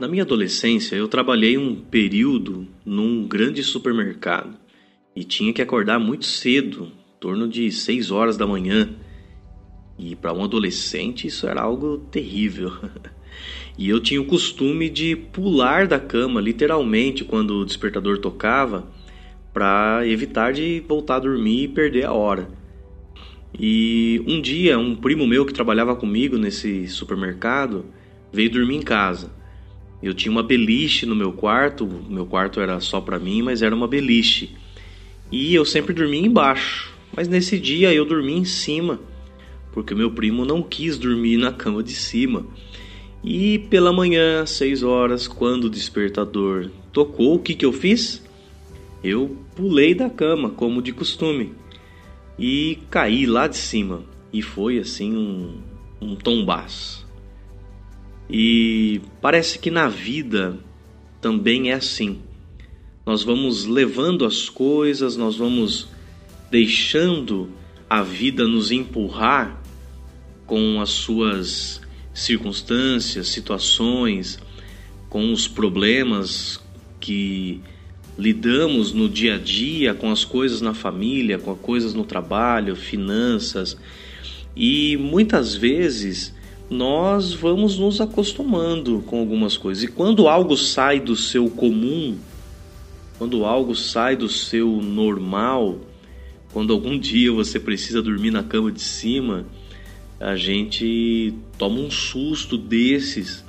Na minha adolescência, eu trabalhei um período num grande supermercado e tinha que acordar muito cedo, em torno de 6 horas da manhã. E para um adolescente isso era algo terrível. E eu tinha o costume de pular da cama, literalmente, quando o despertador tocava, para evitar de voltar a dormir e perder a hora. E um dia, um primo meu que trabalhava comigo nesse supermercado veio dormir em casa. Eu tinha uma beliche no meu quarto, meu quarto era só para mim, mas era uma beliche. E eu sempre dormia embaixo, mas nesse dia eu dormi em cima, porque meu primo não quis dormir na cama de cima. E pela manhã, 6 horas, quando o despertador tocou, o que, que eu fiz? Eu pulei da cama, como de costume, e caí lá de cima. E foi assim um, um tombaço. E parece que na vida também é assim. Nós vamos levando as coisas, nós vamos deixando a vida nos empurrar com as suas circunstâncias, situações, com os problemas que lidamos no dia a dia, com as coisas na família, com as coisas no trabalho, finanças. E muitas vezes nós vamos nos acostumando com algumas coisas. E quando algo sai do seu comum, quando algo sai do seu normal, quando algum dia você precisa dormir na cama de cima, a gente toma um susto desses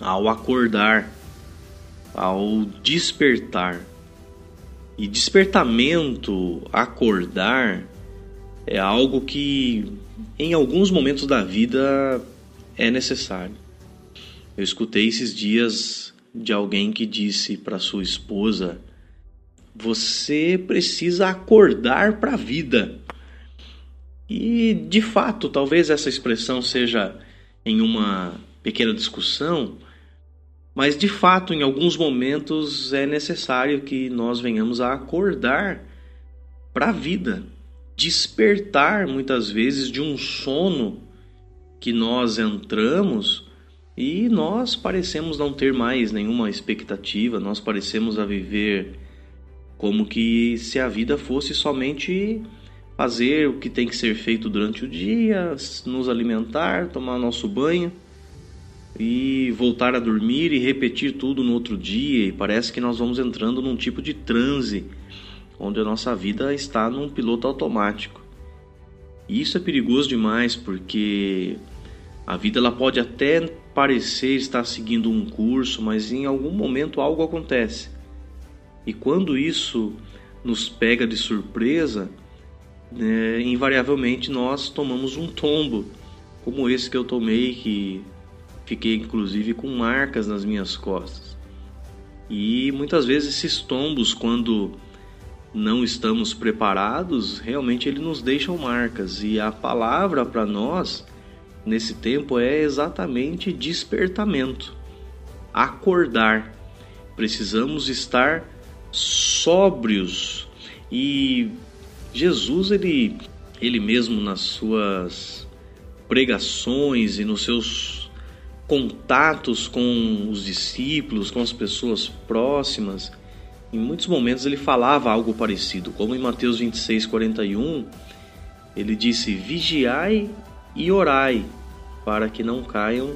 ao acordar, ao despertar. E despertamento, acordar, é algo que em alguns momentos da vida é necessário. Eu escutei esses dias de alguém que disse para sua esposa: Você precisa acordar para a vida. E de fato, talvez essa expressão seja em uma pequena discussão, mas de fato, em alguns momentos é necessário que nós venhamos a acordar para a vida, despertar muitas vezes de um sono que nós entramos e nós parecemos não ter mais nenhuma expectativa, nós parecemos a viver como que se a vida fosse somente fazer o que tem que ser feito durante o dia, nos alimentar, tomar nosso banho e voltar a dormir e repetir tudo no outro dia. E parece que nós vamos entrando num tipo de transe onde a nossa vida está num piloto automático. E isso é perigoso demais porque a vida ela pode até parecer estar seguindo um curso, mas em algum momento algo acontece. E quando isso nos pega de surpresa, é, invariavelmente nós tomamos um tombo, como esse que eu tomei, que fiquei inclusive com marcas nas minhas costas. E muitas vezes esses tombos, quando não estamos preparados, realmente ele nos deixam marcas. E a palavra para nós nesse tempo é exatamente despertamento, acordar. Precisamos estar sóbrios e Jesus ele ele mesmo nas suas pregações e nos seus contatos com os discípulos, com as pessoas próximas, em muitos momentos ele falava algo parecido, como em Mateus 26, 41, ele disse: Vigiai e orai, para que não caiam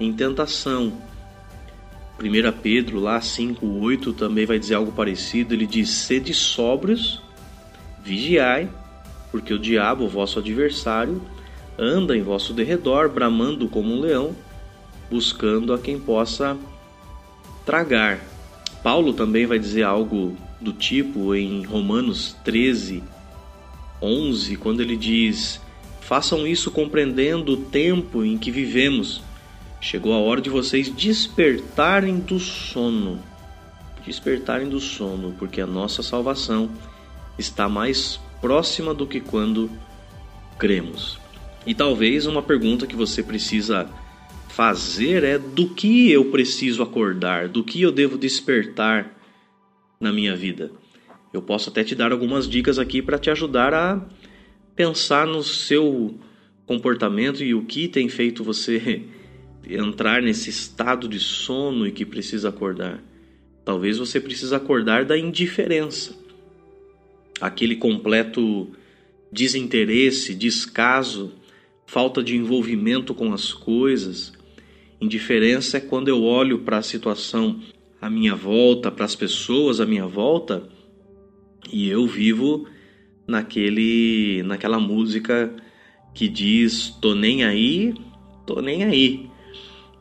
em tentação. 1 Pedro, lá 5,8, também vai dizer algo parecido. Ele diz: Sede sóbrios Vigiai, porque o diabo, vosso adversário, anda em vosso derredor, bramando como um leão, buscando a quem possa tragar. Paulo também vai dizer algo do tipo em Romanos 13, 11, quando ele diz: Façam isso compreendendo o tempo em que vivemos. Chegou a hora de vocês despertarem do sono. Despertarem do sono, porque a nossa salvação está mais próxima do que quando cremos. E talvez uma pergunta que você precisa fazer é do que eu preciso acordar, do que eu devo despertar na minha vida. Eu posso até te dar algumas dicas aqui para te ajudar a pensar no seu comportamento e o que tem feito você entrar nesse estado de sono e que precisa acordar. Talvez você precise acordar da indiferença. Aquele completo desinteresse, descaso, falta de envolvimento com as coisas. Indiferença é quando eu olho para a situação à minha volta, para as pessoas à minha volta, e eu vivo naquele naquela música que diz tô nem aí, tô nem aí.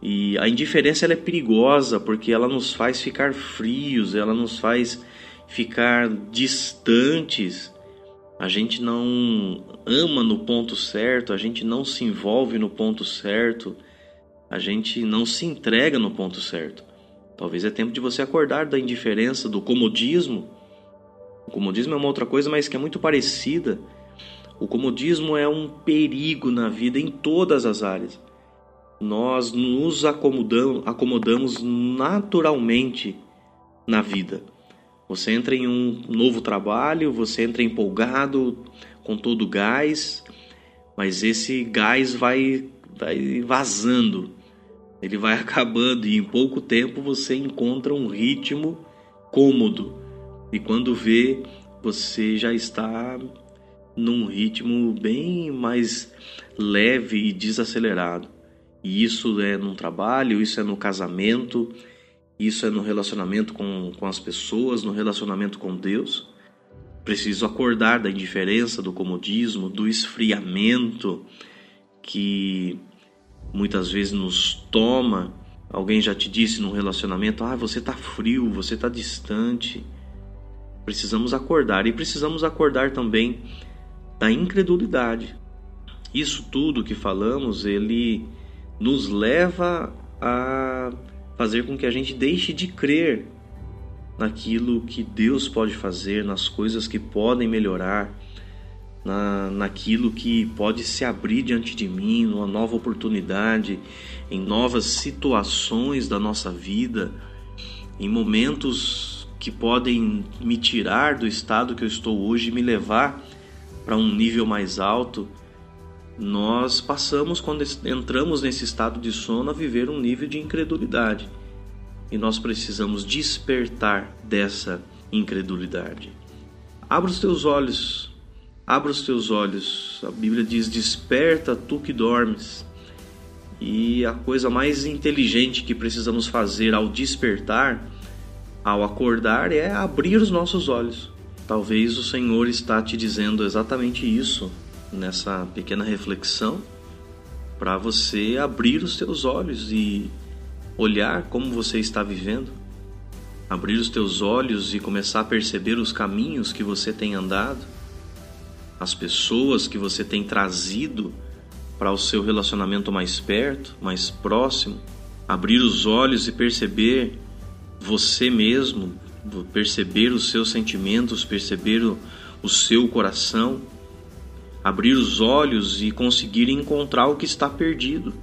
E a indiferença ela é perigosa porque ela nos faz ficar frios, ela nos faz ficar distantes. A gente não ama no ponto certo, a gente não se envolve no ponto certo, a gente não se entrega no ponto certo. Talvez é tempo de você acordar da indiferença, do comodismo. O comodismo é uma outra coisa, mas que é muito parecida. O comodismo é um perigo na vida em todas as áreas nós nos acomodamos, acomodamos naturalmente na vida. Você entra em um novo trabalho, você entra empolgado, com todo o gás, mas esse gás vai, vai vazando, ele vai acabando e em pouco tempo você encontra um ritmo cômodo. E quando vê, você já está num ritmo bem mais leve e desacelerado. E isso é no trabalho, isso é no casamento, isso é no relacionamento com, com as pessoas, no relacionamento com Deus. Preciso acordar da indiferença, do comodismo, do esfriamento que muitas vezes nos toma. Alguém já te disse num relacionamento: ah, você está frio, você está distante. Precisamos acordar e precisamos acordar também da incredulidade. Isso tudo que falamos, ele nos leva a fazer com que a gente deixe de crer naquilo que Deus pode fazer, nas coisas que podem melhorar, na, naquilo que pode se abrir diante de mim, numa nova oportunidade, em novas situações da nossa vida, em momentos que podem me tirar do estado que eu estou hoje e me levar para um nível mais alto nós passamos, quando entramos nesse estado de sono, a viver um nível de incredulidade. E nós precisamos despertar dessa incredulidade. Abra os teus olhos, abra os teus olhos. A Bíblia diz: Desperta tu que dormes. E a coisa mais inteligente que precisamos fazer ao despertar, ao acordar, é abrir os nossos olhos. Talvez o Senhor está te dizendo exatamente isso nessa pequena reflexão para você abrir os teus olhos e olhar como você está vivendo, abrir os teus olhos e começar a perceber os caminhos que você tem andado, as pessoas que você tem trazido para o seu relacionamento mais perto, mais próximo, abrir os olhos e perceber você mesmo, perceber os seus sentimentos, perceber o, o seu coração abrir os olhos e conseguir encontrar o que está perdido,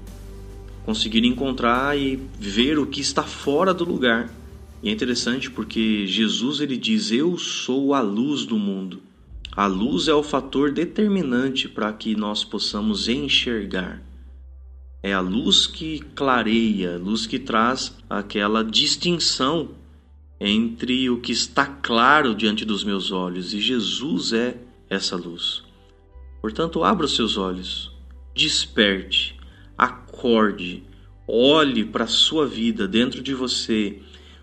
conseguir encontrar e ver o que está fora do lugar. E é interessante porque Jesus ele diz: "Eu sou a luz do mundo". A luz é o fator determinante para que nós possamos enxergar. É a luz que clareia, a luz que traz aquela distinção entre o que está claro diante dos meus olhos, e Jesus é essa luz. Portanto, abra os seus olhos, desperte, acorde, olhe para a sua vida dentro de você,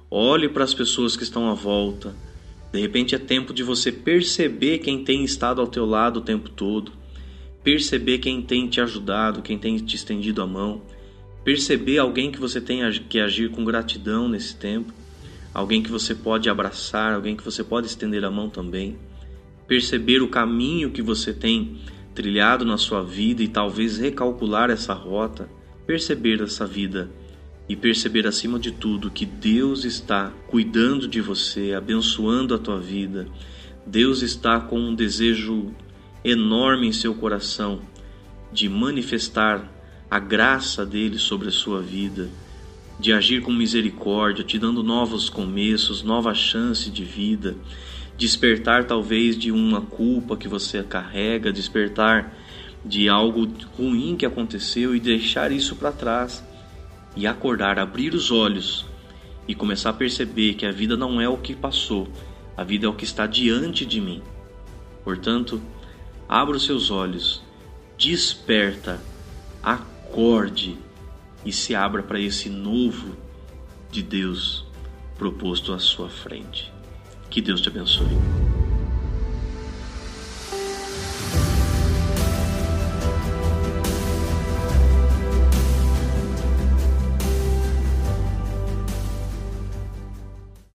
olhe para as pessoas que estão à volta. De repente é tempo de você perceber quem tem estado ao teu lado o tempo todo, perceber quem tem te ajudado, quem tem te estendido a mão, perceber alguém que você tem que agir com gratidão nesse tempo, alguém que você pode abraçar, alguém que você pode estender a mão também perceber o caminho que você tem trilhado na sua vida e talvez recalcular essa rota, perceber essa vida e perceber acima de tudo que Deus está cuidando de você, abençoando a tua vida. Deus está com um desejo enorme em seu coração de manifestar a graça dele sobre a sua vida, de agir com misericórdia, te dando novos começos, nova chance de vida, despertar talvez de uma culpa que você carrega, despertar de algo ruim que aconteceu e deixar isso para trás e acordar, abrir os olhos e começar a perceber que a vida não é o que passou, a vida é o que está diante de mim. Portanto, abra os seus olhos, desperta, acorde e se abra para esse novo de Deus proposto à sua frente. Que Deus te abençoe.